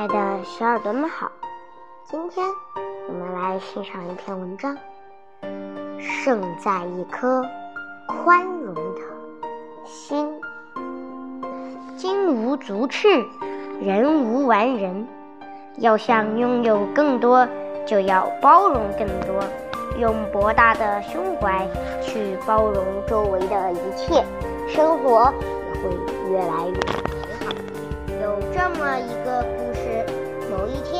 爱的小耳朵们好，今天我们来欣赏一篇文章，《胜在一颗宽容的心》。金无足赤，人无完人。要想拥有更多，就要包容更多，用博大的胸怀去包容周围的一切，生活也会越来越美好。有这么一个：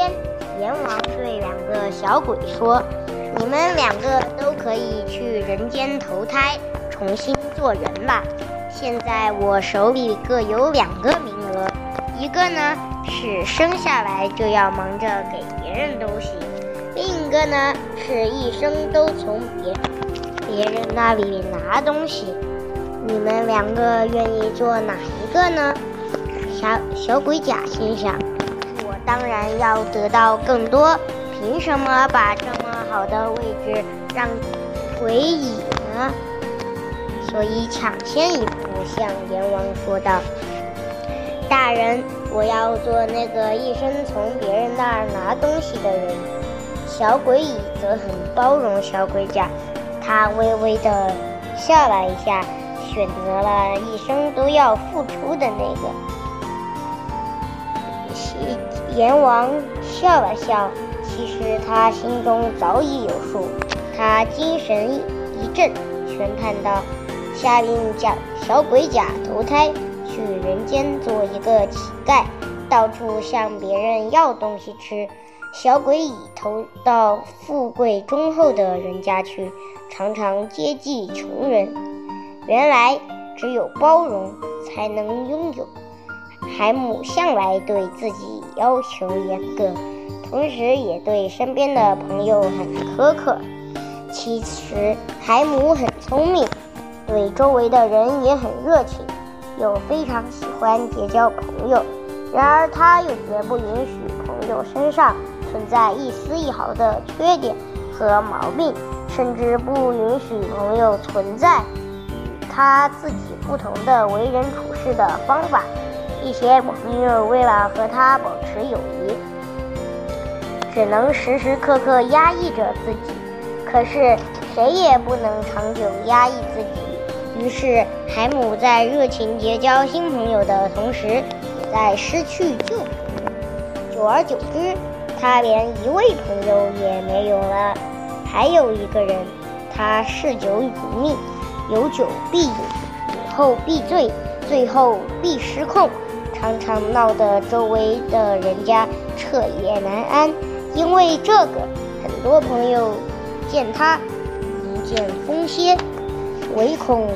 天，阎王对两个小鬼说：“你们两个都可以去人间投胎，重新做人了。现在我手里各有两个名额，一个呢是生下来就要忙着给别人东西，另一个呢是一生都从别别人那里拿东西。你们两个愿意做哪一个呢？”小小鬼甲心想：“当然要得到更多，凭什么把这么好的位置让鬼乙呢？”所以抢先一步向阎王说道：“大人，我要做那个一生从别人那儿拿东西的人。”小鬼乙则很包容小鬼甲，他微微的笑了一下，选择了一生都要付出的那个。阎王笑了笑，其实他心中早已有数。他精神一振，宣判道：“下令叫小鬼甲投胎，去人间做一个乞丐，到处向别人要东西吃；小鬼乙投到富贵忠厚的人家去，常常接济穷人。原来，只有包容，才能拥有。”海姆向来对自己要求严格，同时也对身边的朋友很苛刻。其实海姆很聪明，对周围的人也很热情，又非常喜欢结交朋友。然而他又绝不允许朋友身上存在一丝一毫的缺点和毛病，甚至不允许朋友存在与他自己不同的为人处事的方法。一些朋友为了和他保持友谊，只能时时刻刻压抑着自己。可是谁也不能长久压抑自己。于是海姆在热情结交新朋友的同时，也在失去旧朋友。久而久之，他连一位朋友也没有了。还有一个人，他嗜酒如命，有酒必饮，饮后必醉，醉后必失控。常常闹得周围的人家彻夜难安，因为这个，很多朋友见他一见风歇，唯恐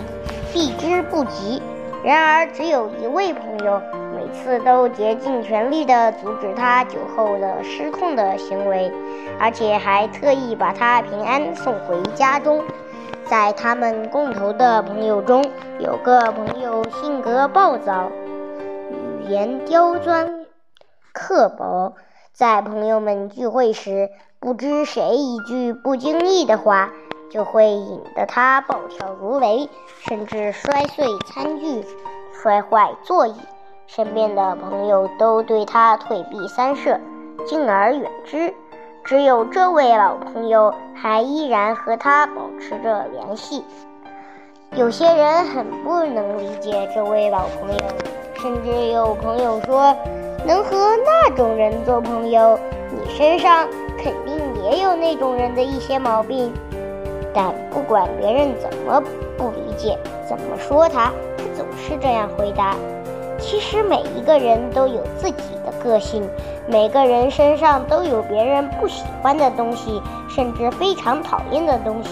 避之不及。然而，只有一位朋友，每次都竭尽全力地阻止他酒后的失控的行为，而且还特意把他平安送回家中。在他们共同的朋友中，有个朋友性格暴躁。言刁钻刻薄，在朋友们聚会时，不知谁一句不经意的话，就会引得他暴跳如雷，甚至摔碎餐具、摔坏座椅。身边的朋友都对他退避三舍，敬而远之。只有这位老朋友还依然和他保持着联系。有些人很不能理解这位老朋友。甚至有朋友说，能和那种人做朋友，你身上肯定也有那种人的一些毛病。但不管别人怎么不理解，怎么说他，他总是这样回答：其实每一个人都有自己的个性，每个人身上都有别人不喜欢的东西，甚至非常讨厌的东西。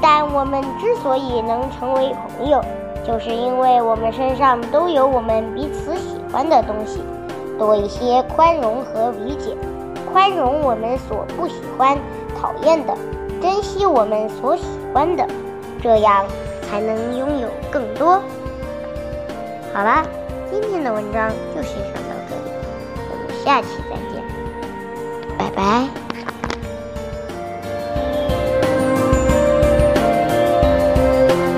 但我们之所以能成为朋友，就是因为我们身上都有我们彼此喜欢的东西，多一些宽容和理解，宽容我们所不喜欢、讨厌的，珍惜我们所喜欢的，这样才能拥有更多。好啦，今天的文章就欣赏到这里，我们下期再见，拜拜。